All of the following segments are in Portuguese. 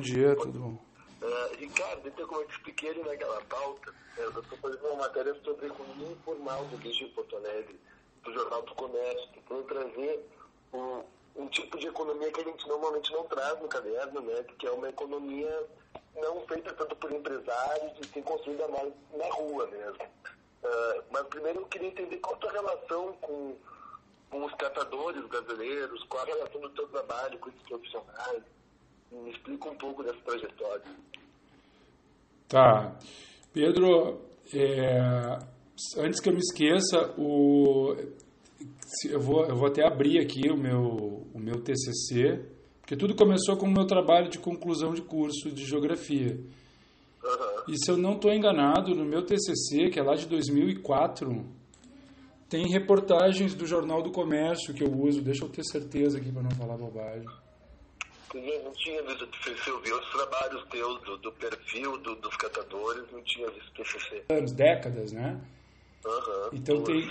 dia, tudo bom? Uh, Ricardo, então como eu te expliquei ali naquela pauta, eu estou fazendo uma matéria sobre a economia informal do lixo em Porto Alegre, do Jornal do Comércio, tentando trazer um, um tipo de economia que a gente normalmente não traz no caderno, né? Que é uma economia não feita tanto por empresários e sim construída mais na rua mesmo. Uh, mas primeiro eu queria entender qual a tua relação com, com os catadores brasileiros, qual a relação do teu trabalho com esses profissionais. Me explica um pouco dessa trajetória. Tá. Pedro, é, antes que eu me esqueça, o, eu, vou, eu vou até abrir aqui o meu, o meu TCC, porque tudo começou com o meu trabalho de conclusão de curso de geografia. Uhum. E se eu não estou enganado, no meu TCC, que é lá de 2004, tem reportagens do Jornal do Comércio que eu uso. Deixa eu ter certeza aqui para não falar bobagem. Eu não tinha visto TCC, eu vi os trabalhos teus, do, do perfil do, dos catadores, não tinha visto o TCC. Anos, décadas, né? Uhum. Então tem,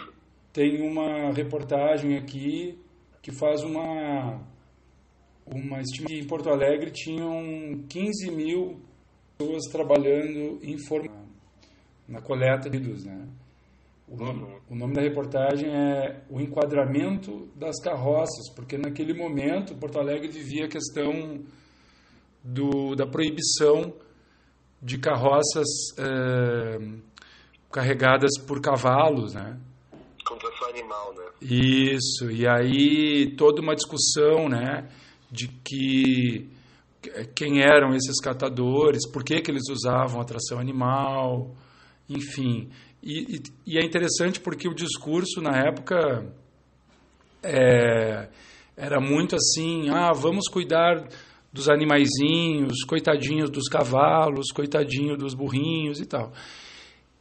tem uma reportagem aqui que faz uma uma estima que em Porto Alegre tinham 15 mil pessoas trabalhando em forma na coleta de resíduos, né? O nome, o nome da reportagem é o enquadramento das carroças, porque naquele momento Porto Alegre vivia a questão do, da proibição de carroças eh, carregadas por cavalos, né? Contração animal, né? Isso, e aí toda uma discussão, né, de que quem eram esses catadores, por que, que eles usavam a tração animal, enfim. E, e, e é interessante porque o discurso na época é, era muito assim, ah, vamos cuidar dos animaizinhos, coitadinhos dos cavalos, coitadinho dos burrinhos e tal.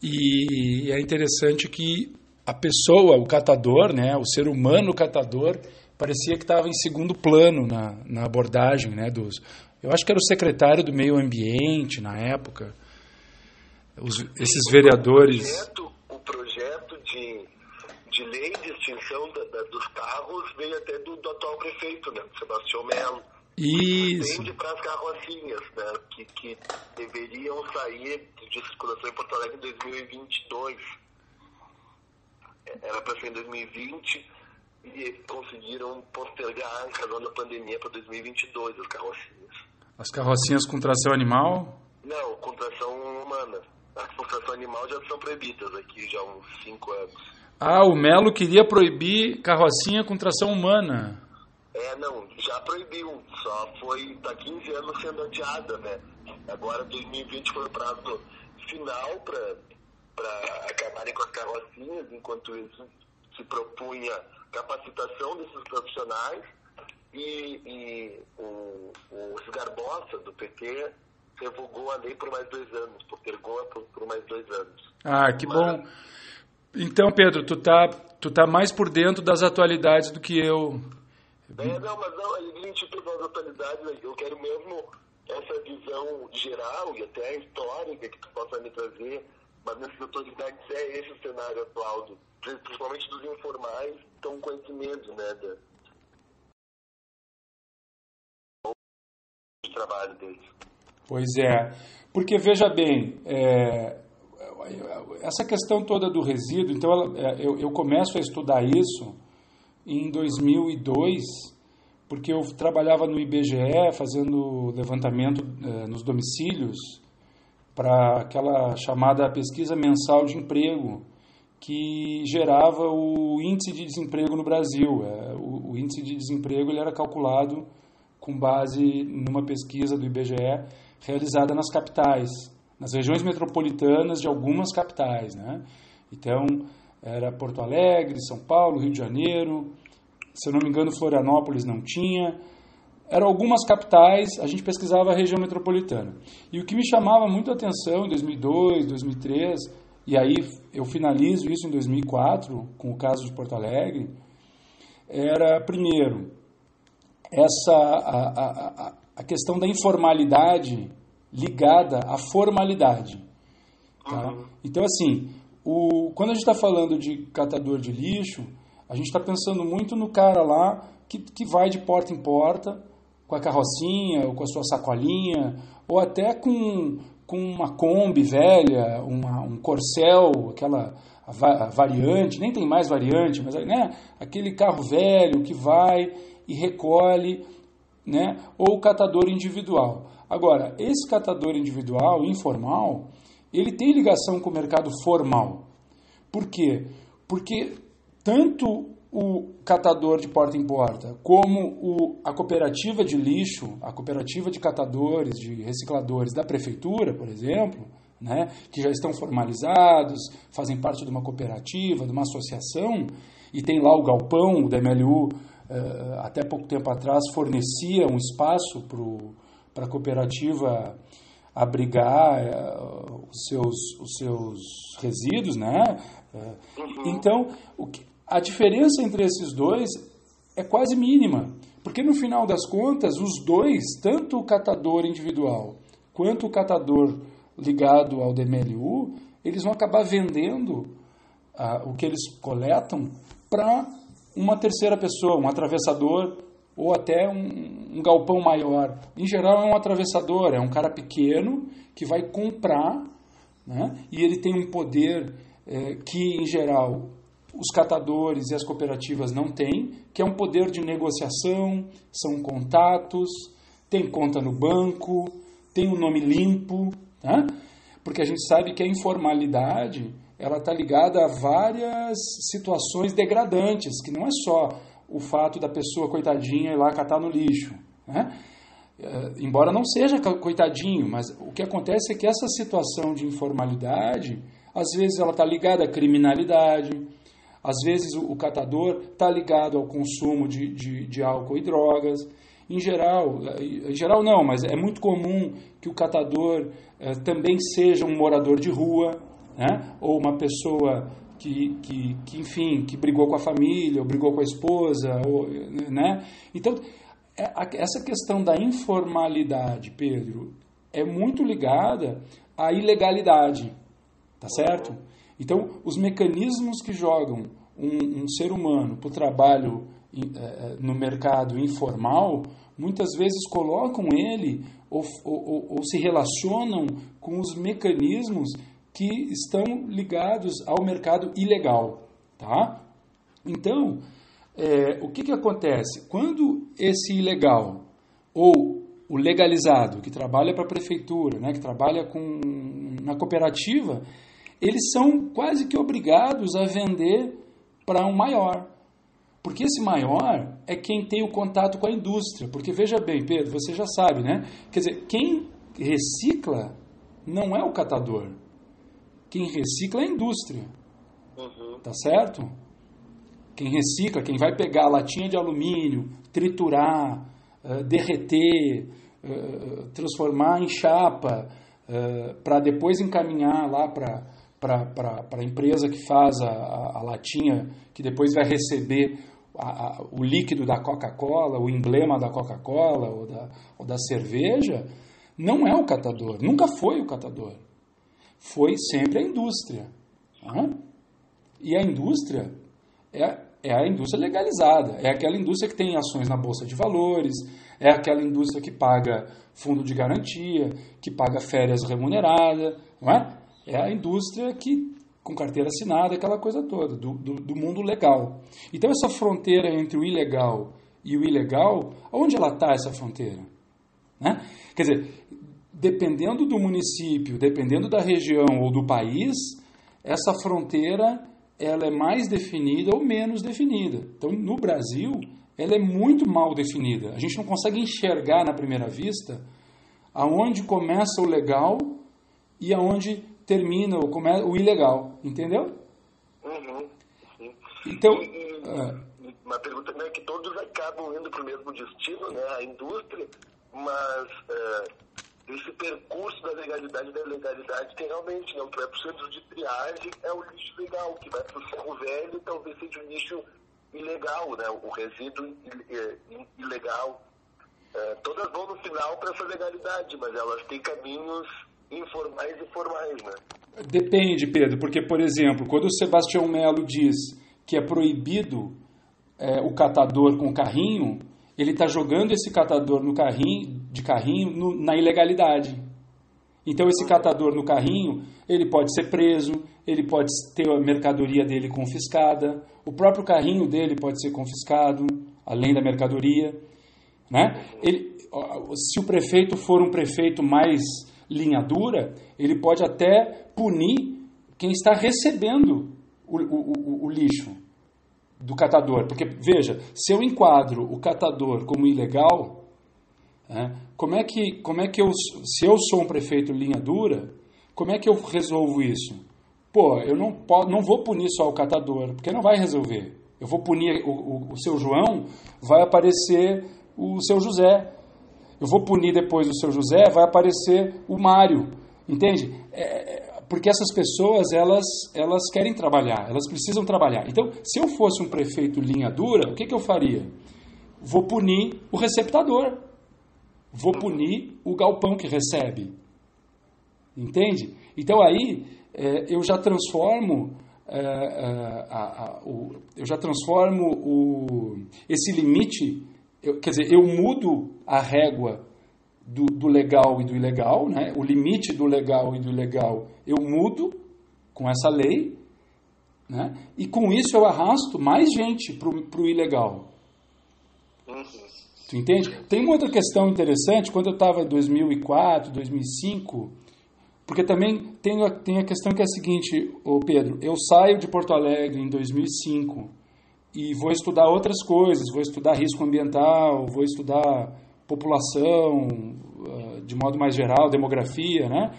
E é interessante que a pessoa, o catador, né, o ser humano catador, parecia que estava em segundo plano na, na abordagem, né, dos. Eu acho que era o secretário do meio ambiente na época, os, esses vereadores. O projeto, o projeto de, de lei de extinção da, da, dos carros veio até do, do atual prefeito, né, Sebastião Melo. Isso. Vende para as carrocinhas, né, que, que deveriam sair de circulação em Porto Alegre em 2022. Era para ser em 2020 e conseguiram postergar em razão da pandemia para 2022 as carrocinhas. As carrocinhas com tração animal? Não, com tração humana. As com tração animal já são proibidas aqui já há uns 5 anos. Ah, o Melo queria proibir carrocinha com tração humana. É, não, já proibiu, só foi, tá 15 anos sendo adiada, né? Agora 2020 foi o prazo final para acabarem com as carrocinhas, enquanto isso se propunha capacitação desses profissionais e, e o, o Garbosa, do PT, revogou a lei por mais dois anos, postergou por, por mais dois anos. Ah, que bom. Então, Pedro, tu tá, tu tá mais por dentro das atualidades do que eu. É, não, mas não, a gente tem as atualidades, eu quero mesmo essa visão geral e até histórica que tu possa me trazer, mas nessas atualidades é esse o cenário atual, do, principalmente dos informais, estão conhecimento, né, da, do trabalho deles. Pois é, porque veja bem, é, essa questão toda do resíduo, então ela, eu, eu começo a estudar isso em 2002, porque eu trabalhava no IBGE fazendo levantamento eh, nos domicílios para aquela chamada pesquisa mensal de emprego que gerava o índice de desemprego no Brasil. É, o, o, índice de desemprego ele era calculado com base numa pesquisa do IBGE realizada nas capitais, nas regiões metropolitanas de algumas capitais, né? Então era Porto Alegre, São Paulo, Rio de Janeiro, se eu não me engano, Florianópolis não tinha. Eram algumas capitais, a gente pesquisava a região metropolitana. E o que me chamava muito a atenção em 2002, 2003, e aí eu finalizo isso em 2004, com o caso de Porto Alegre, era, primeiro, essa, a, a, a questão da informalidade ligada à formalidade. Tá? Uhum. Então, assim, o, quando a gente está falando de catador de lixo, a gente está pensando muito no cara lá que, que vai de porta em porta com a carrocinha, ou com a sua sacolinha, ou até com, com uma Kombi velha, uma, um Corcel, aquela variante, nem tem mais variante, mas né, aquele carro velho que vai e recolhe, né, ou catador individual. Agora, esse catador individual, informal, ele tem ligação com o mercado formal. Por quê? Porque tanto o catador de porta em porta, como o, a cooperativa de lixo, a cooperativa de catadores, de recicladores da prefeitura, por exemplo, né, que já estão formalizados, fazem parte de uma cooperativa, de uma associação, e tem lá o galpão, o DMLU, eh, até pouco tempo atrás, fornecia um espaço para a cooperativa abrigar eh, os, seus, os seus resíduos, né? Eh, uhum. Então, o que, a diferença entre esses dois é quase mínima, porque no final das contas, os dois, tanto o catador individual quanto o catador ligado ao DMLU, eles vão acabar vendendo ah, o que eles coletam para uma terceira pessoa, um atravessador ou até um, um, galpão maior. Em geral, é um atravessador, é um cara pequeno que vai comprar né, e ele tem um poder eh, que, em geral, os catadores e as cooperativas não têm, que é um poder de negociação, são contatos, tem conta no banco, tem um nome limpo, tá? porque a gente sabe que a informalidade ela está ligada a várias situações degradantes, que não é só o fato da pessoa coitadinha ir lá catar no lixo. Né? É, embora não seja coitadinho, mas o que acontece é que essa situação de informalidade, às vezes ela está ligada à criminalidade, às vezes o, catador está ligado ao consumo de, de, de, álcool e drogas. Em geral, em geral não, mas é muito comum que o catador eh, também seja um morador de rua, né? ou uma pessoa que, que, que, enfim, que brigou com a família, ou brigou com a esposa, ou, né? Então, é, essa questão da informalidade, Pedro, é muito ligada à ilegalidade, tá certo? Então, os mecanismos que jogam um, um ser humano para o trabalho é, é, no mercado informal, muitas vezes colocam ele ou, ou, ou, se relacionam com os mecanismos que estão ligados ao mercado ilegal. Tá? Então, é, o que, que acontece? Quando esse ilegal ou o legalizado, que trabalha para a prefeitura, né, que trabalha com, na cooperativa, eles são quase que obrigados a vender para um maior. Porque esse maior é quem tem o contato com a indústria. Porque veja bem, Pedro, você já sabe, né? Quer dizer, quem recicla não é o catador. Quem recicla é a indústria. Uhum. Tá certo? Quem recicla, quem vai pegar a latinha de alumínio, triturar, uh, derreter, uh, transformar em chapa, uh, para depois encaminhar lá para para a empresa que faz a, a, a, latinha, que depois vai receber a, o líquido da Coca-Cola, o emblema da Coca-Cola ou da, ou da cerveja, não é o catador, nunca foi o catador. Foi sempre a indústria. Uhum. E a indústria é, é a indústria legalizada, é aquela indústria que tem ações na Bolsa de Valores, é aquela indústria que paga fundo de garantia, que paga férias remuneradas, não é? é a indústria que, com carteira assinada, aquela coisa toda, do, do, do mundo legal. Então, essa fronteira entre o ilegal e o ilegal, onde ela está essa fronteira? Né? Quer dizer, dependendo do município, dependendo da região ou do país, essa fronteira ela é mais definida ou menos definida. Então, no Brasil, ela é muito mal definida. A gente não consegue enxergar na primeira vista aonde começa o legal e aonde termina o, come, o ilegal, entendeu? Uhum, Então. E, e, uma pergunta é que todos acabam indo para o mesmo destino, né? A indústria, mas é, esse percurso da legalidade da ilegalidade tem realmente, não, que vai para o centro de triagem é o lixo legal, que vai para o ferro velho talvez seja um lixo ilegal, né? O resíduo ilegal. É, todas vão no final para essa legalidade, mas elas têm caminhos informais e formais, né? Depende, Pedro, porque, por exemplo, quando o Sebastião Melo diz que é proibido é, o catador com carrinho, ele está jogando esse catador no carrinho, de carrinho no, na ilegalidade. Então esse catador no carrinho, ele pode ser preso, ele pode ter a mercadoria dele confiscada, o próprio carrinho dele pode ser confiscado, além da mercadoria, né? Ele, se o prefeito for um prefeito mais linha dura, ele pode até punir quem está recebendo o, o, o, o lixo do catador. Porque, veja, se eu enquadro o catador como ilegal, é, como, é que, como é que eu, se eu sou um prefeito linha dura, como é que eu resolvo isso? Pô, eu não, posso, não vou punir só o catador, porque não vai resolver. Eu vou punir o, o, o seu João, vai aparecer o seu José. Eu vou punir depois o seu José, vai aparecer o Mário. Entende? É, é porque essas pessoas elas, elas querem trabalhar, elas precisam trabalhar. Então, se eu fosse um prefeito linha dura, o que, que eu faria? Vou punir o receptador, vou punir o galpão que recebe. Entende? Então aí é, eu já transformo é, a, a, o, eu já transformo o, esse limite, eu, quer dizer, eu mudo a régua do, do, legal e do ilegal, né? o limite do legal e do ilegal eu mudo com essa lei, né? e com isso eu arrasto mais gente para o ilegal. Uhum. Tu entende? Tem uma outra questão interessante, quando eu estava em 2004, 2005, porque também tem a, tem a questão que é a seguinte, ô Pedro, eu saio de Porto Alegre em 2005 e vou estudar outras coisas, vou estudar risco ambiental, vou estudar população, ah, de modo mais geral, demografia, né?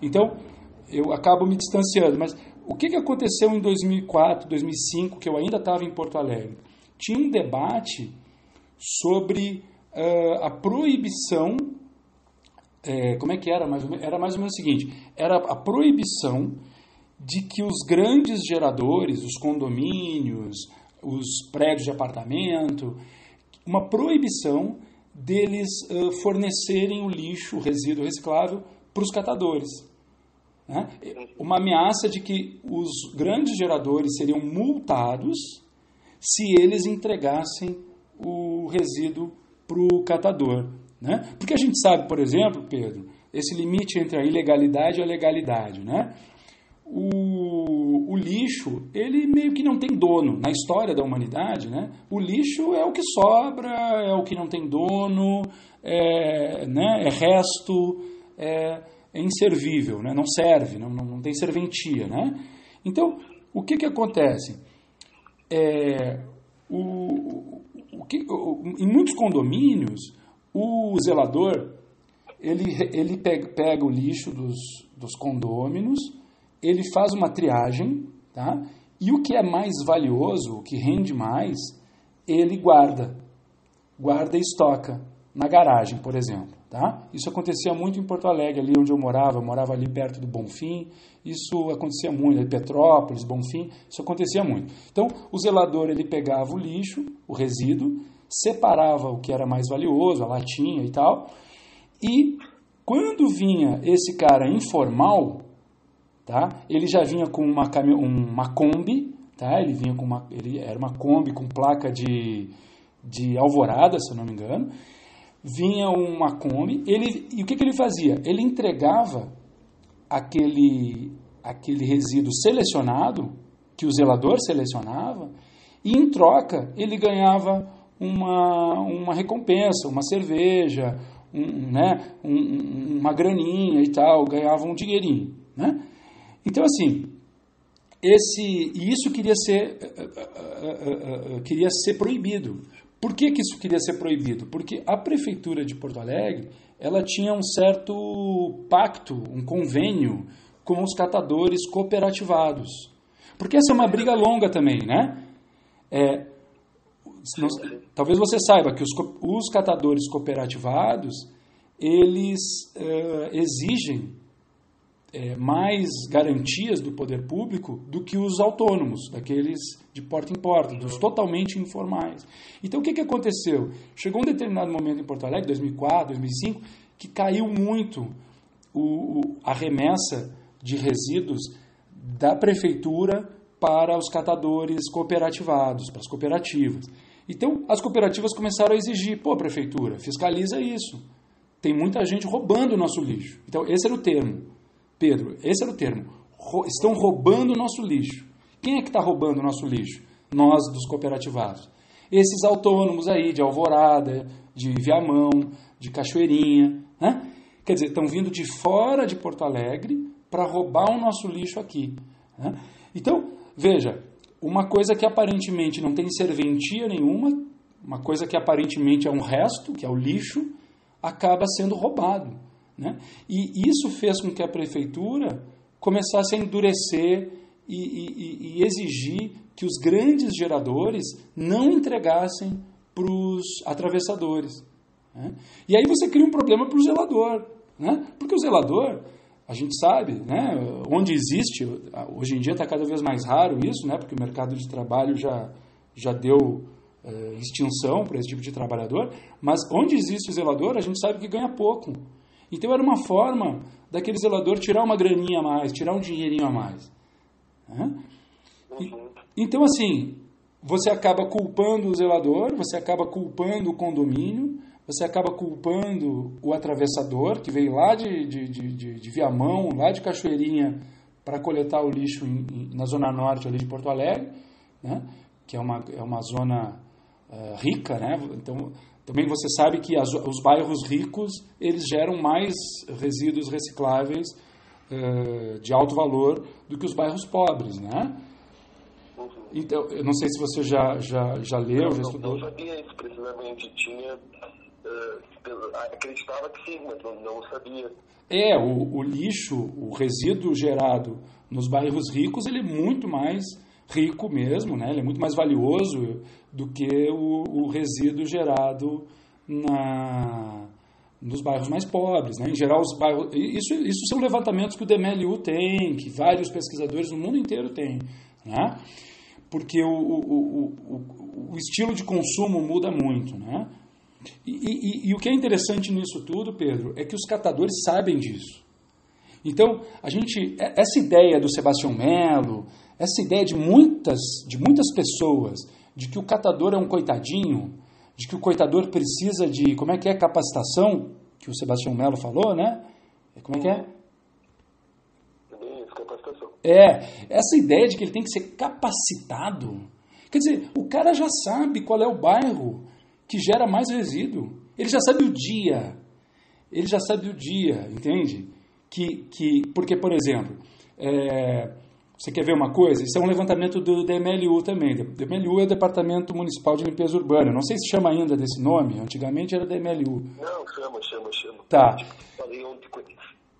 Então, eu acabo me distanciando. Mas o que, que aconteceu em 2004, 2005, que eu ainda estava em Porto Alegre? Tinha um debate sobre uh, a proibição. É, como é que era? Era mais ou menos o seguinte: era a proibição de que os grandes geradores, os condomínios, os prédios de apartamento, uma proibição deles uh, fornecerem o lixo, o resíduo reciclável, para os catadores. Né? Uma ameaça de que os grandes geradores seriam multados se eles entregassem o resíduo para o catador. Né? Porque a gente sabe, por exemplo, Pedro, esse limite entre a ilegalidade e a legalidade. Né? o, o lixo, ele meio que não tem dono. Na história da humanidade, né? o lixo é o que sobra, é o que não tem dono, é, né? é resto, é, é inservível, né? não serve, não, não, não, tem serventia. Né? Então, o que, que acontece? É, o, o que, o, em muitos condomínios, o zelador ele, ele pega, pega o lixo dos, dos condôminos ele faz uma triagem, tá? E o que é mais valioso, o que rende mais, ele guarda. Guarda e estoca na garagem, por exemplo, tá? Isso acontecia muito em Porto Alegre, ali onde eu morava, eu morava ali perto do Bonfim. Isso acontecia muito, em Petrópolis, Bonfim, isso acontecia muito. Então, o zelador ele pegava o lixo, o resíduo, separava o que era mais valioso, a latinha e tal, e quando vinha esse cara informal, tá? Ele já vinha com uma, uma Kombi, tá? Ele vinha com uma, ele era uma Kombi com placa de, de alvorada, se eu não me engano. Vinha uma Kombi, ele, e o que, que ele fazia? Ele entregava aquele, aquele resíduo selecionado, que o zelador selecionava, e em troca ele ganhava uma, uma recompensa, uma cerveja, um, né, um, uma graninha e tal, ganhava um dinheirinho. Né? Então, assim, esse, e isso queria ser, uh, uh, uh, queria ser proibido. Por que, que isso queria ser proibido? Porque a prefeitura de Porto Alegre ela tinha um certo pacto, um convênio com os catadores cooperativados. Porque essa é uma briga longa também, né? É, não, talvez você saiba que os, os catadores cooperativados eles exigem é, mais garantias do poder público do que os autônomos, daqueles de porta em porta, dos totalmente informais. Então, o que, que aconteceu? Chegou um determinado momento em Porto Alegre, 2004, 2005, que caiu muito o, o, a remessa de resíduos da prefeitura para os catadores cooperativados, para as cooperativas. Então, as cooperativas começaram a exigir, pô, prefeitura, fiscaliza isso. Tem muita gente roubando o nosso lixo. Então, esse era o termo. Pedro, esse era o termo. estão roubando o nosso lixo. Quem é que está roubando o nosso lixo? Nós, dos cooperativados. Esses autônomos aí, de Alvorada, de Viamão, de Cachoeirinha, né? Quer dizer, estão vindo de fora de Porto Alegre para roubar o nosso lixo aqui. Né? Então, veja, uma coisa que aparentemente não tem serventia nenhuma, uma coisa que aparentemente é um resto, que é o lixo, acaba sendo roubado. Né? E isso fez com que a prefeitura começasse a endurecer e, e, e exigir que os grandes geradores não entregassem para os atravessadores. Né? E aí você cria um problema para o zelador. Né? Porque o zelador, a gente sabe, né, onde existe, hoje em dia está cada vez mais raro isso, né, porque o mercado de trabalho já, já deu é, extinção para esse tipo de trabalhador, mas onde existe o zelador, a gente sabe que ganha pouco. Então era uma forma daquele zelador tirar uma graninha a mais, tirar um dinheirinho a mais. Então, assim, você acaba culpando o zelador, você acaba culpando o condomínio, você acaba culpando o atravessador, que veio lá de, de, de, de Viamão, lá de Cachoeirinha, para coletar o lixo em, em, na zona norte ali de Porto Alegre, né? que é uma, é uma zona uh, rica, né? Então, também você sabe que as, os bairros ricos, eles geram mais resíduos recicláveis uh, de alto valor do que os bairros pobres, né? Então, eu não sei se você já, já, já leu, não, já estudou. Não sabia isso precisamente, tinha uh, acreditava que sim, mas não, não sabia. É, o, o, lixo, o resíduo gerado nos bairros ricos, ele é muito mais rico mesmo, né? ele é muito mais valioso do que o, o resíduo gerado na, nos bairros mais pobres. Né? Em geral, os bairros. Isso, isso são levantamentos que o DMLU tem, que vários pesquisadores no mundo inteiro têm. Né? Porque o, o, o, o estilo de consumo muda muito. Né? E, e, e, o que é interessante nisso tudo, Pedro, é que os catadores sabem disso. Então, a gente, essa ideia do Sebastião Melo, essa ideia de muitas, de muitas pessoas, de que o catador é um coitadinho, de que o coitador precisa de, como é que é, capacitação, que o Sebastião Melo falou, né? Como é que é? É, essa ideia de que ele tem que ser capacitado. Quer dizer, o cara já sabe qual é o bairro, que gera mais resíduo. Ele já sabe o dia. Ele já sabe o dia, entende? Que, que, porque, por exemplo, é, você quer ver uma coisa? Isso é um levantamento do DMLU também. DMLU é o Departamento Municipal de Limpeza Urbana. Não sei se chama ainda desse nome, antigamente era DMLU. Não, chama, chama, chama. Tá.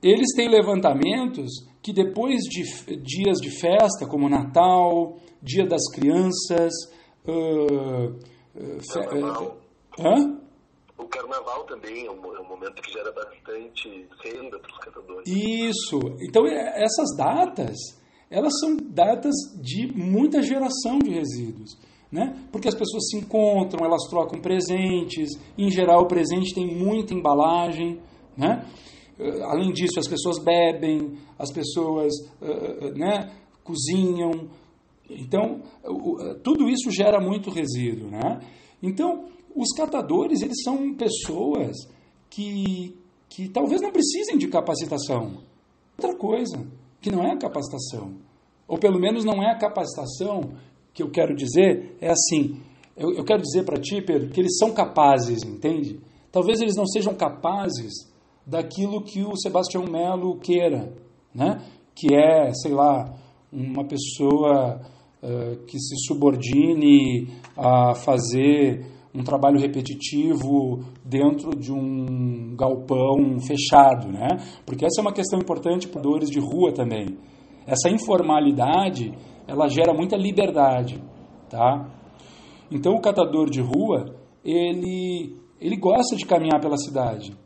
Eles têm levantamentos que depois de dias de festa, como Natal, Dia das Crianças, uh, Carnaval. Hã? O carnaval também é um, é um, momento que gera bastante renda para os catadores. Isso. Então, é, essas datas, elas são datas de muita geração de resíduos. Né? Porque as pessoas se encontram, elas trocam presentes, em geral o presente tem muita embalagem. Né? Eh, além disso, as pessoas bebem, as pessoas uh, né, cozinham. Então, tudo isso gera muito resíduo. Né? Então, os catadores, eles são pessoas que, que talvez não precisem de capacitação. Outra coisa, que não é a capacitação. Ou pelo menos não é a capacitação que eu quero dizer, é assim, eu, eu quero dizer para ti, Pedro, que eles são capazes, entende? Talvez eles não sejam capazes daquilo que o Sebastião Melo queira, né? que é, sei lá, uma pessoa uh, que se subordine a fazer um trabalho repetitivo dentro de um galpão fechado, né? Porque essa é uma questão importante para dores de rua também. Essa informalidade, ela gera muita liberdade, tá? Então o catador de rua, ele ele gosta de caminhar pela cidade.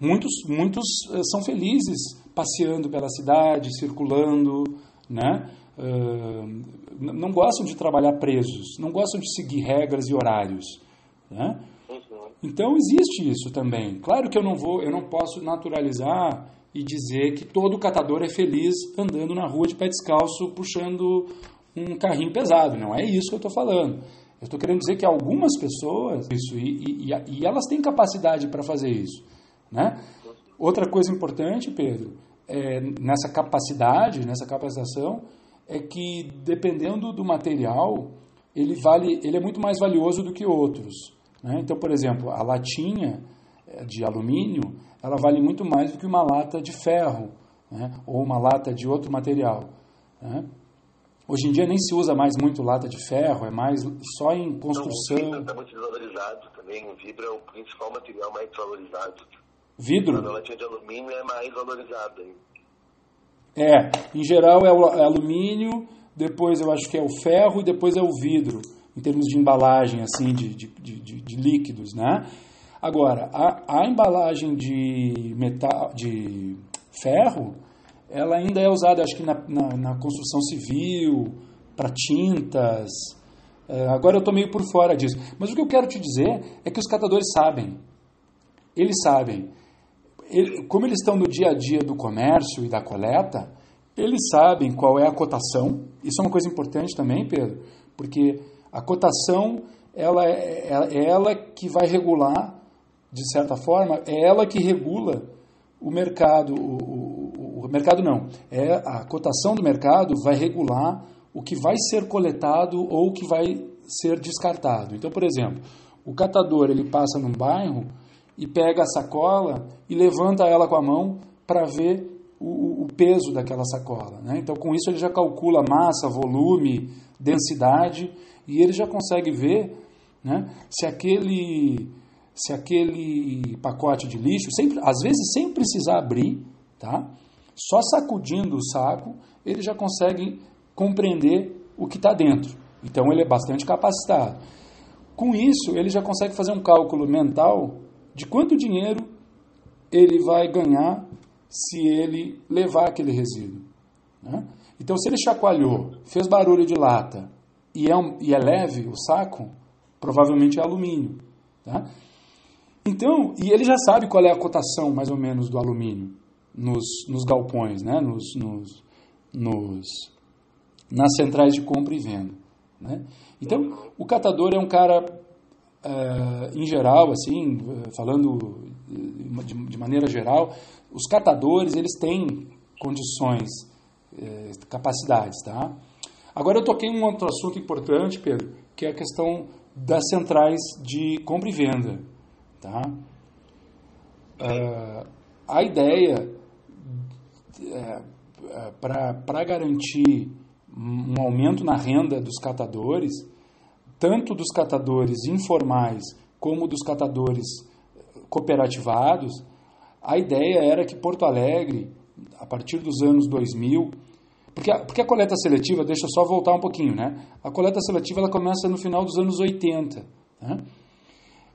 Muitos muitos eh, são felizes passeando pela cidade, circulando, né? Uh, não gostam de trabalhar presos, não gostam de seguir regras e horários. Né? Uhum. Então existe isso também. Claro que eu não vou, eu não posso naturalizar e dizer que todo catador é feliz andando na rua de pé descalço puxando um carrinho pesado. Não é isso que eu estou falando. Eu estou querendo dizer que algumas pessoas, isso, e, e, e elas têm capacidade para fazer isso. Né? Outra coisa importante, Pedro, é, nessa capacidade, nessa capacitação, é que dependendo do material, ele, vale, ele é muito mais valioso do que outros. Né? Então, por exemplo, a latinha é, de alumínio, ela vale muito mais do que uma lata de ferro, né? ou uma lata de outro material. Né? Hoje em dia nem se usa mais muito lata de ferro, é mais só em construção. Não, o vidro está muito desvalorizado também. O vidro é o principal material mais valorizado. Vidro? A latinha de alumínio é mais valorizada. É, em geral é o é alumínio, depois eu acho que é o ferro e depois é o vidro, em termos de embalagem, assim, de, de, de, de líquidos, né? Agora, a, a embalagem de, metal, de ferro ela ainda é usada, acho que na, na, na construção civil, para tintas. É, agora eu estou meio por fora disso. Mas o que eu quero te dizer é que os catadores sabem. Eles sabem. Ele, como eles estão no dia a dia do comércio e da coleta, eles sabem qual é a cotação. Isso é uma coisa importante também, Pedro, porque a cotação ela é, é, é ela que vai regular, de certa forma, é ela que regula o mercado, o, o mercado não, é a cotação do mercado vai regular o que vai ser coletado ou o que vai ser descartado. Então, por exemplo, o catador ele passa num bairro e pega a sacola e levanta ela com a mão para ver o, o, peso daquela sacola. Né? Então, com isso, ele já calcula massa, volume, densidade e ele já consegue ver né, se aquele se aquele pacote de lixo, sempre, às vezes sem precisar abrir, tá? Só sacudindo o saco, ele já consegue compreender o que está dentro. Então ele é bastante capacitado. Com isso, ele já consegue fazer um cálculo mental de quanto dinheiro ele vai ganhar se ele levar aquele resíduo. Né? Então, se ele chacoalhou, fez barulho de lata e é, um, e é leve o saco, provavelmente é alumínio. Tá? Então, e ele já sabe qual é a cotação mais ou menos do alumínio nos, nos galpões, né? nos, nos, nos, nas centrais de compra e venda. Né? Então, o catador é um cara, uh, em geral, assim, falando de, de, maneira geral, os catadores eles têm condições, uh, capacidades, tá? Agora eu toquei um outro assunto importante, Pedro, que é a questão das centrais de compra e venda, tá? Uh, a ideia é para garantir um aumento na renda dos catadores, tanto dos catadores informais como dos catadores cooperativados, a ideia era que Porto Alegre, a partir dos anos 2000, porque a, porque a coleta seletiva, deixa eu só voltar um pouquinho, né? A coleta seletiva ela começa no final dos anos 80. Né?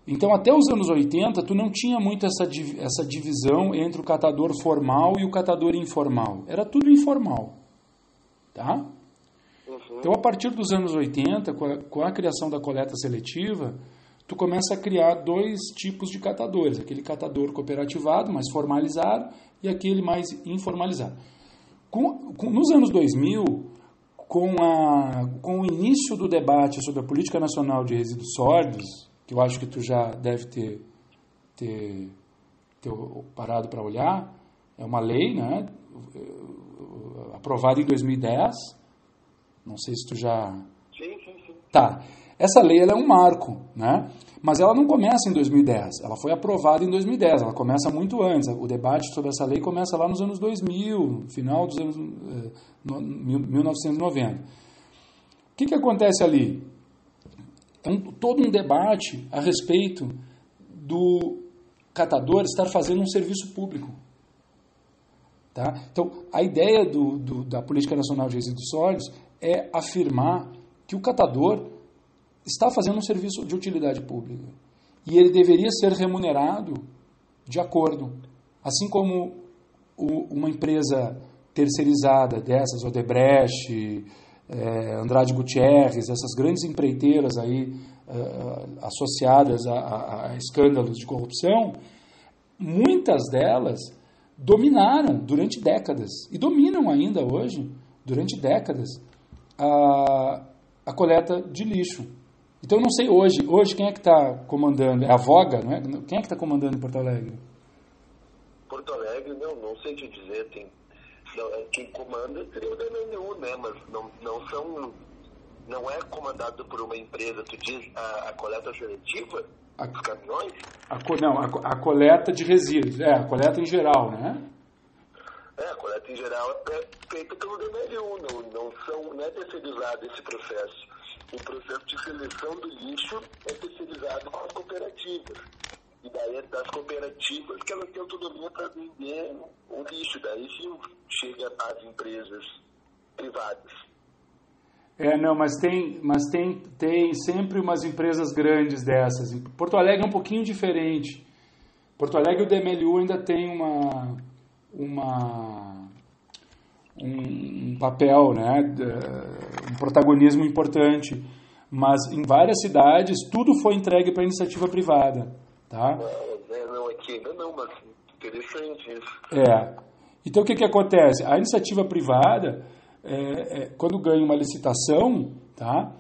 Então, até os anos 80, tu não tinha muito essa, essa divisão entre o catador formal e o catador informal. Era tudo informal. Tá? Uhum. Então, a partir dos anos 80, com a, com a criação da coleta seletiva, tu começa a criar dois tipos de catadores. Aquele catador cooperativado, mais formalizado, e aquele mais informalizado. Com, com, nos anos 2000, com, a, com o início do debate sobre a Política Nacional de Resíduos Sólidos, que eu acho que tu já deve ter, ter, ter parado para olhar, é uma lei, né, aprovada em 2010, não sei se tu já... Sim, sim, sim. Tá, essa lei é um marco, né, mas ela não começa em 2010, ela foi aprovada em 2010, ela começa muito antes, o debate sobre essa lei começa lá nos anos 2000, final dos anos eh, 1990. O que, que acontece ali? é um, todo um debate a respeito do catador estar fazendo um serviço público. Tá? Então, a ideia do, do, da Política Nacional de Resíduos Sólidos é afirmar que o catador está fazendo um serviço de utilidade pública e ele deveria ser remunerado de acordo. Assim como o, uma empresa terceirizada dessas, Odebrecht, é, Andrade Gutierrez, essas grandes empreiteiras aí é, associadas a, a, a, escândalos de corrupção, muitas delas dominaram durante décadas e dominam ainda hoje, durante décadas, a, a coleta de lixo. Então eu não sei hoje, hoje quem é que está comandando? É a Voga, não é? Quem é que está comandando em Porto Alegre? Porto Alegre, não, não sei te dizer, tem, não, é, quem comanda seria o DMNU, né? Mas não, não são, não é comandado por uma empresa, tu diz a, a coleta seletiva a, dos caminhões? A, não, a, a coleta de resíduos, é, a coleta em geral, né? É, a coleta em geral é feita pelo DMLU, não, não, são, não é terceirizado esse processo. O processo de seleção do lixo é terceirizado com as cooperativas. E daí é das cooperativas que elas têm autonomia para vender o lixo. Daí sim chega às empresas privadas. É, não, mas tem, mas tem, tem sempre umas empresas grandes dessas. Porto Alegre é um pouquinho diferente. Porto Alegre o DMLU ainda tem uma uma, um, um papel, né, um protagonismo importante. Mas em várias cidades tudo foi entregue para iniciativa privada, tá? É, não, aqui ainda não, mas interessante isso. É. Então o que, que acontece? A iniciativa privada, é, é, quando ganha uma licitação, tá?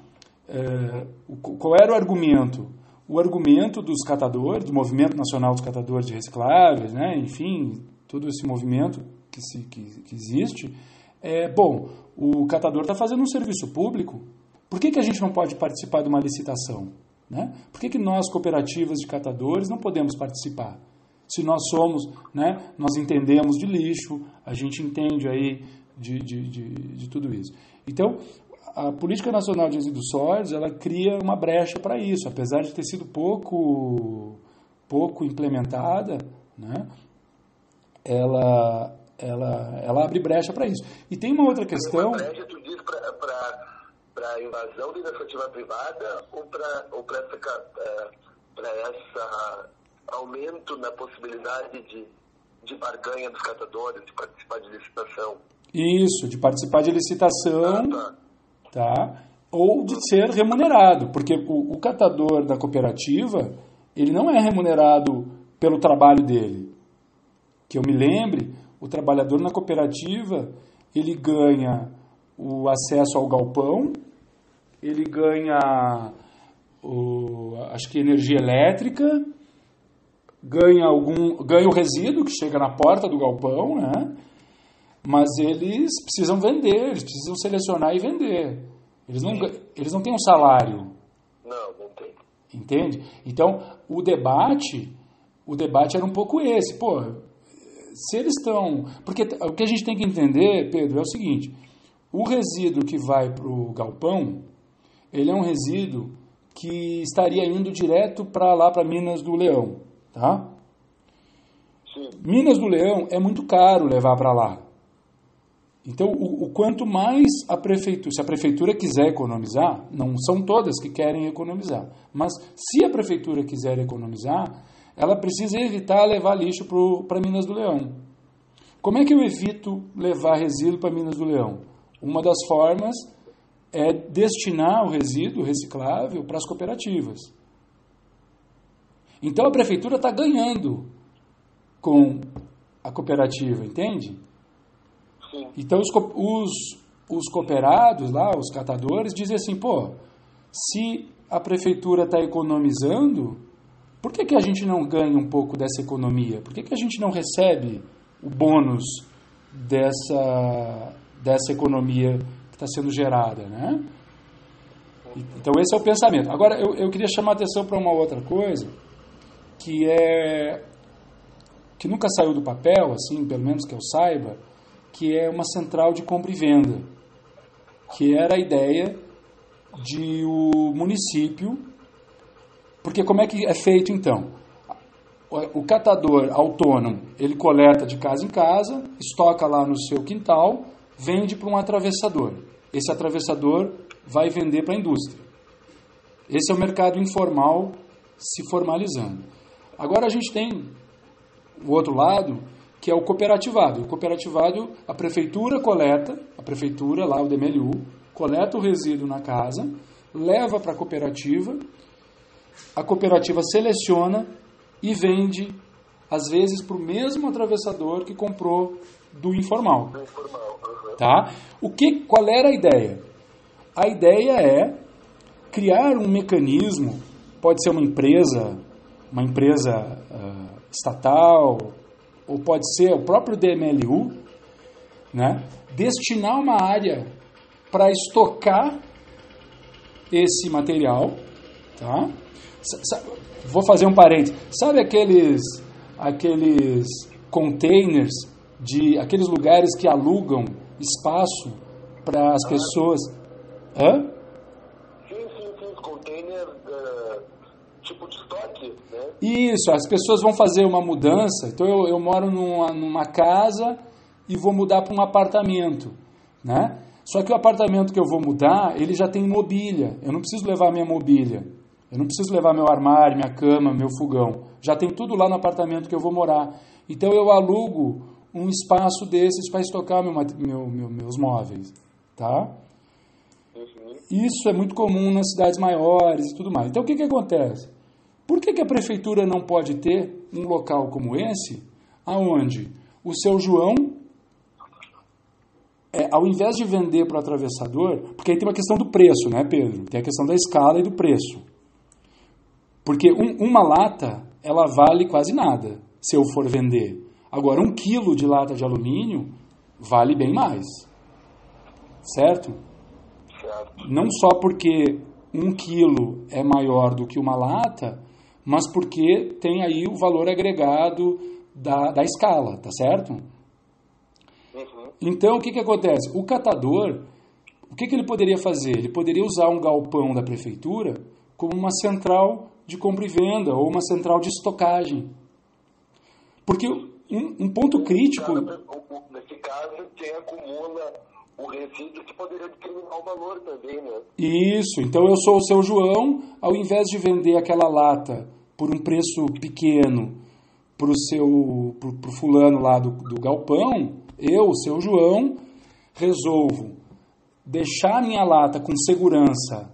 É, qual era o argumento? O argumento dos catadores, do Movimento Nacional dos Catadores de Recicláveis, né? enfim, todo esse movimento que, se, que, que existe, é, bom, o catador está fazendo um serviço público, por que, que a gente não pode participar de uma licitação? Né? Por que, que nós, cooperativas de catadores, não podemos participar? Se nós somos, né, nós entendemos de lixo, a gente entende aí de, de, de, de tudo isso. Então, a Política Nacional de Resíduos Sólidos, ela cria uma brecha para isso, apesar de ter sido pouco, pouco implementada, né? Ela, ela, ela abre brecha para isso. E tem uma outra questão. Uma brecha, tu diz para invasão da iniciativa privada ou para ou essa, é, essa aumento na possibilidade de, de barganha dos catadores, de participar de licitação? Isso, de participar de licitação, ah, tá. tá? Ou de ser remunerado, porque o, o catador da cooperativa, ele não é remunerado pelo trabalho dele que eu me lembre, o trabalhador na cooperativa, ele ganha o acesso ao galpão, ele ganha o, acho que energia elétrica, ganha algum ganha o resíduo que chega na porta do galpão, né? Mas eles precisam vender, eles precisam selecionar e vender. Eles não, eles não têm um salário. Não, não tem. Entende? Então, o debate, o debate era um pouco esse. Pô, se eles estão. Porque o que a gente tem que entender, Pedro, é o seguinte: o resíduo que vai para o galpão, ele é um resíduo que estaria indo direto para lá, para Minas do Leão, tá? Sim. Minas do Leão é muito caro levar para lá. Então, o, o, quanto mais a prefeitura, se a prefeitura quiser economizar, não são todas que querem economizar, mas se a prefeitura quiser economizar, ela precisa evitar levar lixo para Minas do Leão. Como é que eu evito levar resíduo para Minas do Leão? Uma das formas é destinar o resíduo reciclável para as cooperativas. Então a prefeitura está ganhando com a cooperativa, entende? Sim. Então os, os, os cooperados lá, os catadores, dizem assim, pô, se a prefeitura está economizando, por que, que a gente não ganha um pouco dessa economia? Por que, que a gente não recebe o bônus dessa, dessa economia que está sendo gerada? Né? Então, esse é o pensamento. Agora, eu, eu queria chamar a atenção para uma outra coisa, que é que nunca saiu do papel, assim, pelo menos que eu saiba, que é uma central de compra e venda, que era a ideia de o município porque como é que é feito então? O catador autônomo, ele coleta de casa em casa, estoca lá no seu quintal, vende para um atravessador. Esse atravessador vai vender para a indústria. Esse é o mercado informal se formalizando. Agora a gente tem o outro lado, que é o cooperativado. O cooperativado, a prefeitura coleta, a prefeitura, lá o DMLU, coleta o resíduo na casa, leva para a cooperativa a cooperativa seleciona e vende, às vezes, para o mesmo atravessador que comprou do informal. Do informal. Uhum. Tá? O que, qual era a ideia? A ideia é criar um mecanismo, pode ser uma empresa, uma empresa uh, estatal, ou pode ser o próprio DMLU, né? destinar uma área para estocar esse material, tá? Vou fazer um parênteses. Sabe aqueles aqueles containers de aqueles lugares que alugam espaço para as pessoas? Hã? Sim, sim, sim, container uh, tipo de estoque, né? Isso, as pessoas vão fazer uma mudança. Então eu, eu moro numa, numa casa e vou mudar para um apartamento, né? Só que o apartamento que eu vou mudar, ele já tem mobília. Eu não preciso levar minha mobília. Eu não preciso levar meu armário, minha cama, meu fogão. Já tem tudo lá no apartamento que eu vou morar. Então eu alugo um espaço desses para estocar meu, meu, meu, meus móveis, tá? Isso é muito comum nas cidades maiores e tudo mais. Então o que, que acontece? Por que, que a prefeitura não pode ter um local como esse, aonde o seu João é, ao invés de vender para o atravessador, porque aí tem uma questão do preço, né, Pedro? Tem a questão da escala e do preço. Porque um, uma lata, ela vale quase nada, se eu for vender. Agora, um quilo de lata de alumínio vale bem mais. Certo? Certo. Não só porque um quilo é maior do que uma lata, mas porque tem aí o valor agregado da, da escala, tá certo? Então, o que, que acontece? O catador, o que, que ele poderia fazer? Ele poderia usar um galpão da prefeitura como uma central de compra e venda ou uma central de estocagem. Porque um, um ponto crítico. Nesse caso, quem acumula o resíduo que poderia determinar o valor também, né? Isso. Então eu sou o seu João, ao invés de vender aquela lata por um preço pequeno para o seu pro, pro fulano lá do, do galpão, eu, seu João, resolvo deixar minha lata com segurança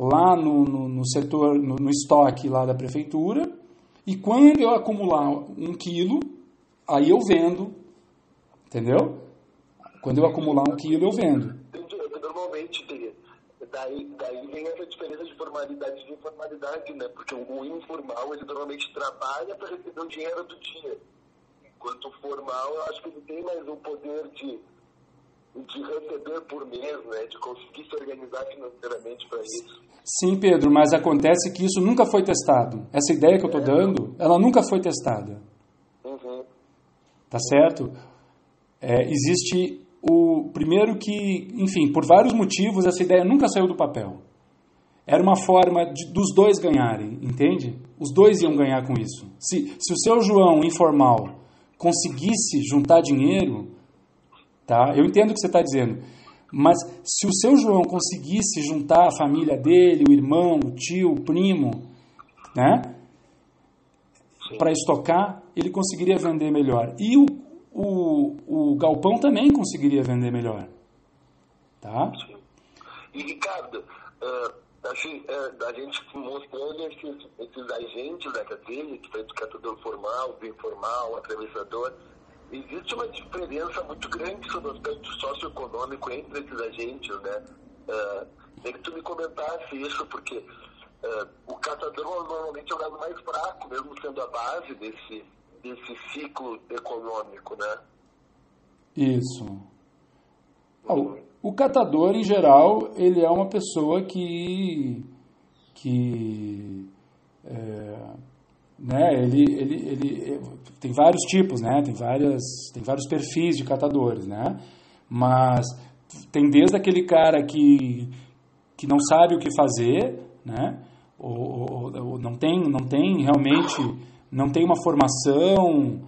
lá no, no, no setor, no, no, estoque lá da prefeitura, e quando eu acumular um quilo, aí eu vendo, entendeu? Quando eu acumular um quilo, eu vendo. Normalmente, daí, daí vem essa diferença de formalidade e informalidade, né? Porque o informal, ele normalmente trabalha para receber o dinheiro do dia Enquanto formal, eu acho que ele tem mais um poder de, de receber por mês, né? de conseguir se organizar financeiramente para isso. Sim, Pedro, mas acontece que isso nunca foi testado. Essa ideia que eu estou é. dando, ela nunca foi testada. Uhum. Tá certo? É, existe o primeiro que, enfim, por vários motivos, essa ideia nunca saiu do papel. Era uma forma de, dos dois ganharem, entende? Os dois iam ganhar com isso. Se, se o seu João informal conseguisse juntar dinheiro, tá? Eu entendo o que você está dizendo, mas se o seu João conseguisse juntar a família dele, o irmão, o tio, o primo, né? Para estocar, ele conseguiria vender melhor. E o, o, o galpão também conseguiria vender melhor. Tá? E Ricardo, uh, assim, uh, a gente mostrando esses, esses agentes da cadeia, que foi educador formal, do informal, atravessador, existe uma diferença muito grande sobre o aspecto socioeconômico entre esses agentes, né? Uh, que tu me comentasse isso, porque uh, o catador normalmente é o lado mais fraco, mesmo sendo a base desse, desse ciclo econômico, né? Isso. Uhum. O catador, em geral, ele é uma pessoa que, que é, né, ele, ele, ele tem vários tipos, né, tem, várias, tem vários perfis de catadores, né, mas tem desde aquele cara que, que não sabe o que fazer, né, ou, ou, ou não, tem, não tem realmente, não tem uma formação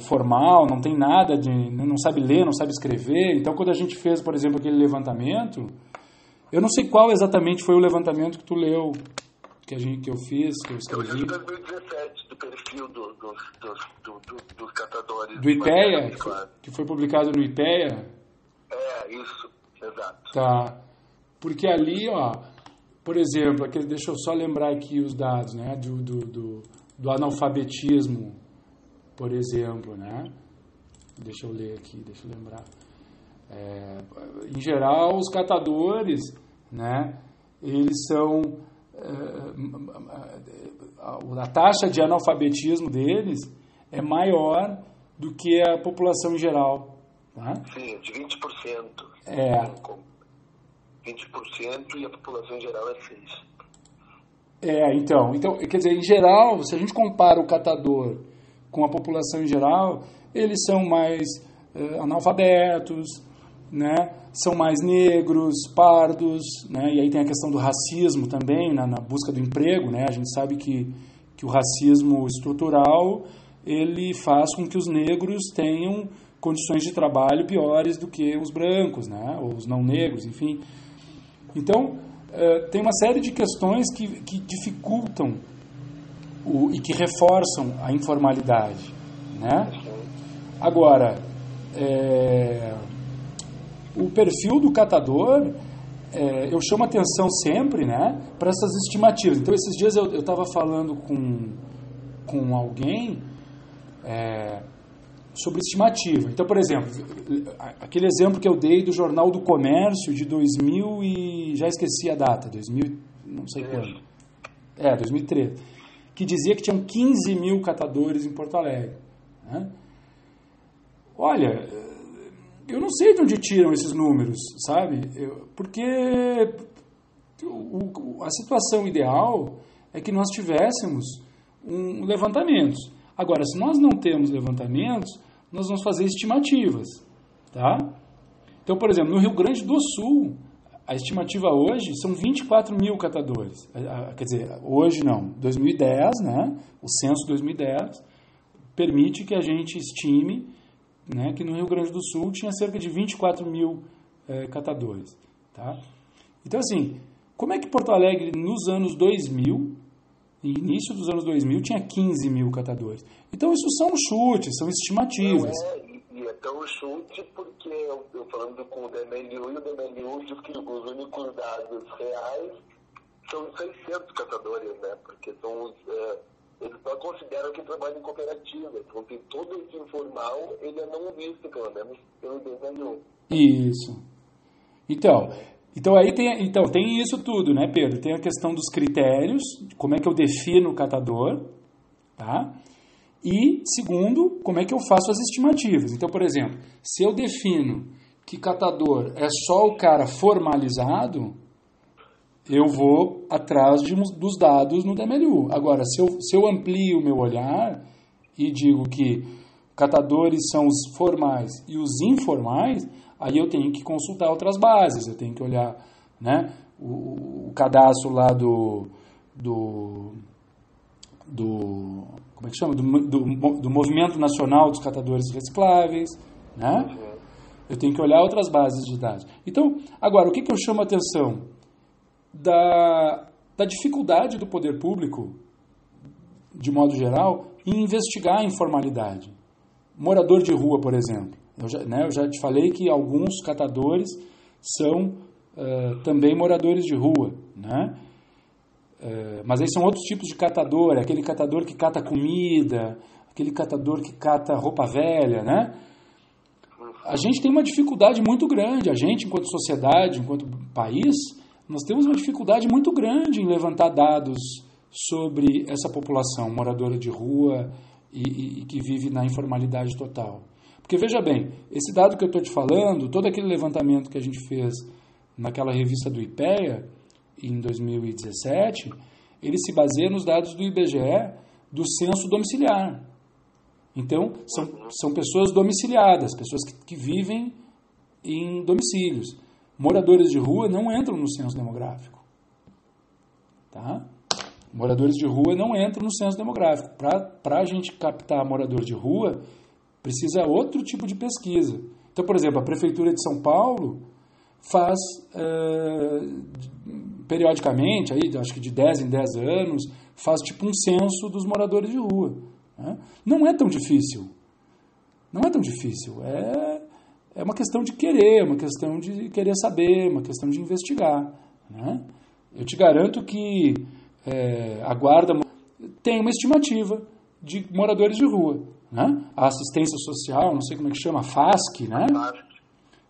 formal, não tem nada de. não sabe ler, não sabe escrever. Então, quando a gente fez, por exemplo, aquele levantamento, eu não sei qual exatamente foi o levantamento que tu leu, que, a gente, que eu fiz, que eu escrevi. Eu 2017, do perfil do, do, do, do, dos catadores. Do IPEA? Que foi publicado no IPEA? É, isso, exato. Tá. Porque ali, ó, por exemplo, aquele, deixa eu só lembrar aqui os dados, né, do, do, do, do analfabetismo por exemplo, né? Deixa eu ler aqui, deixa eu lembrar. É, em geral, os catadores, né? eles são a taxa de analfabetismo deles é maior do que a população em geral. Tá? Sim, de 20%. É. 20% e a população em geral é 6%. É, então, então, quer dizer, em geral, se a gente compara o catador com a população em geral, eles são mais analfabetos, né? São mais negros, pardos, né? e aí tem a questão do racismo também, na, na, busca do emprego, né? a gente sabe que, que o racismo estrutural ele faz com que os negros tenham condições de trabalho piores do que os brancos, né? ou os não negros, enfim. Então, uh, tem uma série de questões que, que dificultam o, e que reforçam a informalidade. Né? Agora, é, o perfil do catador, é, eu chamo atenção sempre né, para essas estimativas. Então, esses dias eu estava falando com, com alguém é, sobre estimativa. Então, por exemplo, aquele exemplo que eu dei do Jornal do Comércio de 2000 e já esqueci a data, 2000, não sei quando. É, 2013. Que dizia que tinham 15 mil catadores em Porto Alegre. Né? Olha, eu não sei de onde tiram esses números, sabe? Eu, porque o, a situação ideal é que nós tivéssemos um levantamento. Agora, se nós não temos levantamentos, nós vamos fazer estimativas, tá? Então, por exemplo, no Rio Grande do Sul, a estimativa hoje são 24 mil catadores. Quer dizer, hoje não, 2010, né? O censo 2010 permite que a gente estime né, que no Rio Grande do Sul tinha cerca de 24 mil é, catadores. Tá? Então, assim, como é que Porto Alegre, nos anos 2000, início dos anos 2000, tinha 15 mil catadores? Então, isso são chutes, são estimativas. É, e é tão chute porque eu, eu falando com o DMLU, e o DMLU diz que os únicos dados reais são 600 catadores, né? Porque são os... É, eles só consideram que trabalha em cooperativa. Tem todo esse informal, ele é não visto, pelo menos, pelo DNU. Isso. Então, então aí tem, então, tem isso tudo, né, Pedro? Tem a questão dos critérios, como é que eu defino o catador, tá? E, segundo, como é que eu faço as estimativas. Então, por exemplo, se eu defino que catador é só o cara formalizado, eu vou atrás de, dos dados no DMLU. Agora, se eu, se eu amplio o meu olhar e digo que catadores são os formais e os informais, aí eu tenho que consultar outras bases, eu tenho que olhar né, o, o cadastro lá do, do, do como é que chama? Do, do, do Movimento Nacional dos Catadores Recicláveis, né? Eu tenho que olhar outras bases de dados. Então, agora, o que, que eu chamo a atenção? Da, da dificuldade do poder público, de modo geral, em investigar a informalidade. Morador de rua, por exemplo. Eu já, né, eu já te falei que alguns catadores são uh, também moradores de rua. Né? Uh, mas aí são outros tipos de catador, aquele catador que cata comida, aquele catador que cata roupa velha, né? A gente tem uma dificuldade muito grande, a gente, enquanto sociedade, enquanto país, nós temos uma dificuldade muito grande em levantar dados sobre essa população moradora de rua e, e, e que vive na informalidade total. Porque veja bem, esse dado que eu estou te falando, todo aquele levantamento que a gente fez naquela revista do IPEA, em 2017, ele se baseia nos dados do IBGE do censo domiciliar. Então, são, são pessoas domiciliadas, pessoas que, que vivem em domicílios moradores de rua não entram no censo demográfico. Tá? Moradores de rua não entram no censo demográfico. Para a gente captar morador de rua, precisa outro tipo de pesquisa. Então, por exemplo, a Prefeitura de São Paulo faz é, periodicamente, aí, acho que de 10 em 10 anos, faz tipo um censo dos moradores de rua. Né? Não é tão difícil. Não é tão difícil. É é uma questão de querer, uma questão de querer saber, uma questão de investigar. Né? Eu te garanto que é, a guarda tem uma estimativa de moradores de rua. Né? A assistência social, não sei como é que chama, a FASC, né?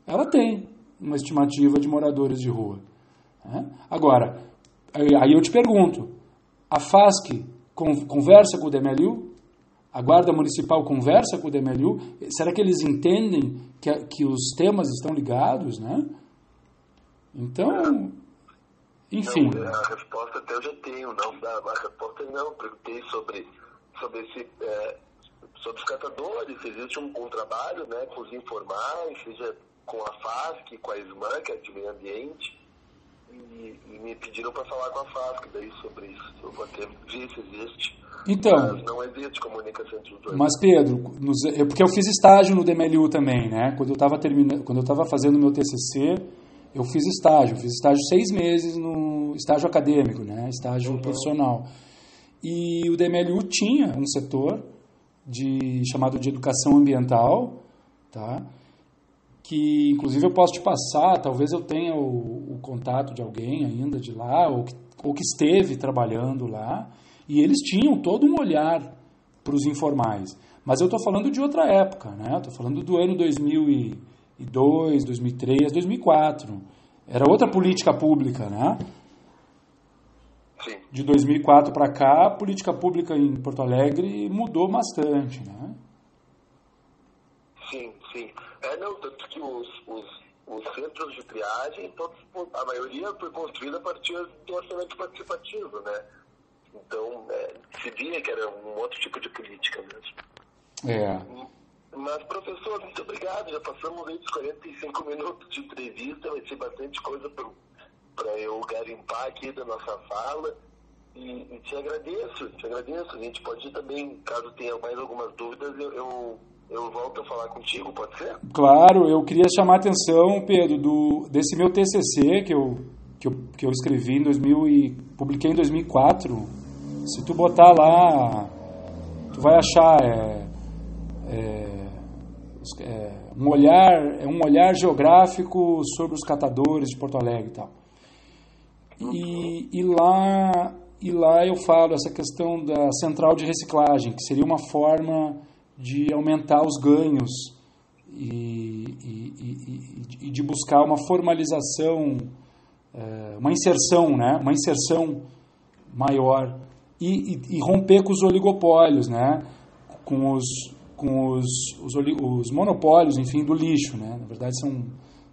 ela tem uma estimativa de moradores de rua. Né? Agora, aí eu te pergunto, a FASC conversa com o DMLU? A Guarda Municipal conversa com o DMLU? Será que eles entendem que, que os temas estão ligados, né? Então, enfim. Não, a resposta até eu já tenho, não, a resposta não, perguntei sobre, sobre esse... É, sobre os catadores, se existe um, um trabalho né, com os informais, seja com a FASC, com a SMAN, que é de meio ambiente, e, e me pediram para falar com a FASC daí sobre isso. Eu vou ter ver se existe. Então, mas não existe comunicação entre os dois. Mas Pedro, nos, eu, porque eu fiz estágio no DMLU também, né? Quando eu estava terminando, quando eu estava fazendo meu TCC, eu fiz estágio, fiz estágio seis meses no estágio acadêmico, né? Estágio uhum. profissional. E o DMLU tinha um setor de chamado de educação ambiental, tá? que inclusive eu posso te passar, talvez eu tenha o, o contato de alguém ainda de lá, ou que, ou que esteve trabalhando lá, e eles tinham todo um olhar para os informais. Mas eu estou falando de outra época, né? Estou falando do ano 2002, 2003, 2004. Era outra política pública, né? Sim. De 2004 para cá, a política pública em Porto Alegre mudou bastante, né? Sim, sim. É, não, tanto que os, os, os centros de triagem, todos, a maioria foi construída a partir do orçamento participativo, né? Então, é, se via que era um outro tipo de política mesmo. É. Mas, professor, muito obrigado. Já passamos aí 45 minutos de entrevista, vai ser bastante coisa para eu garimpar aqui da nossa fala. E, e, te agradeço, te agradeço. A gente pode também, caso tenha mais algumas dúvidas, eu, eu eu volto a falar contigo, pode ser? Claro, eu queria chamar a atenção, Pedro, do, desse meu TCC que eu, que eu, que eu escrevi em 2000 e publiquei em 2004. Se tu botar lá, tu vai achar é, é, é, um olhar, é um olhar geográfico sobre os catadores de Porto Alegre e tal. E, e lá e lá eu falo essa questão da central de reciclagem, que seria uma forma de aumentar os ganhos e, e, e, e de buscar uma formalização, é, uma inserção, né? uma inserção maior e, romper com os oligopólios, né? com os, com os, os, os, monopólios, enfim, do lixo. Né? Na verdade, são,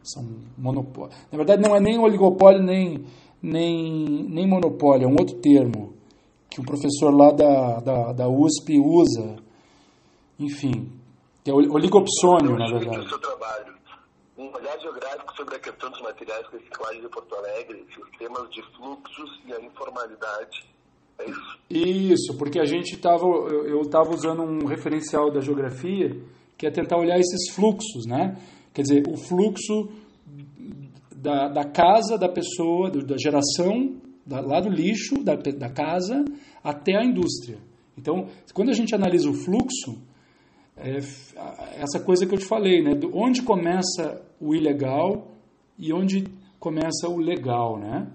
são monopólios. Na verdade, não é nem oligopólio nem, nem, nem monopólio, é um outro termo que o professor lá da, da, da USP usa enfim, que é oligopsônio, na verdade. O seu trabalho, um olhar geográfico sobre a questão dos materiais reciclados de Porto Alegre, sistemas de fluxos e a informalidade. É isso? Isso, porque a gente estava, eu estava usando um referencial da geografia que é tentar olhar esses fluxos, né? Quer dizer, o fluxo da, da casa da pessoa, da geração, da, lá do lixo, da, da casa, até a indústria. Então, quando a gente analisa o fluxo, é, essa coisa que eu te falei, né? Onde começa o ilegal e onde começa o legal, né?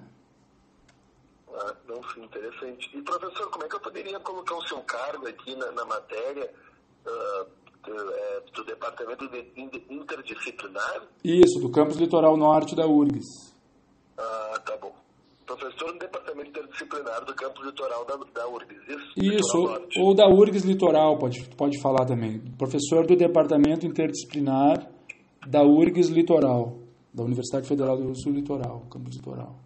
Não, sim, interessante. E professor, como é que eu poderia colocar o seu cargo aqui na, na matéria uh, do, é, do, departamento de interdisciplinar? Isso, do campus litoral norte da URGS. Ah, tá bom professor no departamento interdisciplinar do campo litoral da, da URGS, isso? Isso, ou, ou, da URGS Litoral, pode, pode falar também. Professor do departamento interdisciplinar da URGS Litoral, da Universidade Federal do Sul Litoral, campus litoral.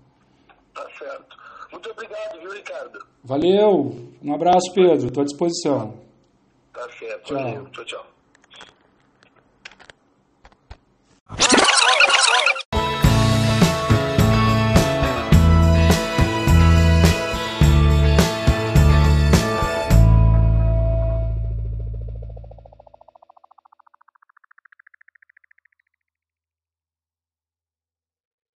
Tá certo. Muito obrigado, viu, Ricardo? Valeu. Um abraço, Pedro. Estou à disposição. Tá certo. Tchau. Valeu. Tchau, tchau.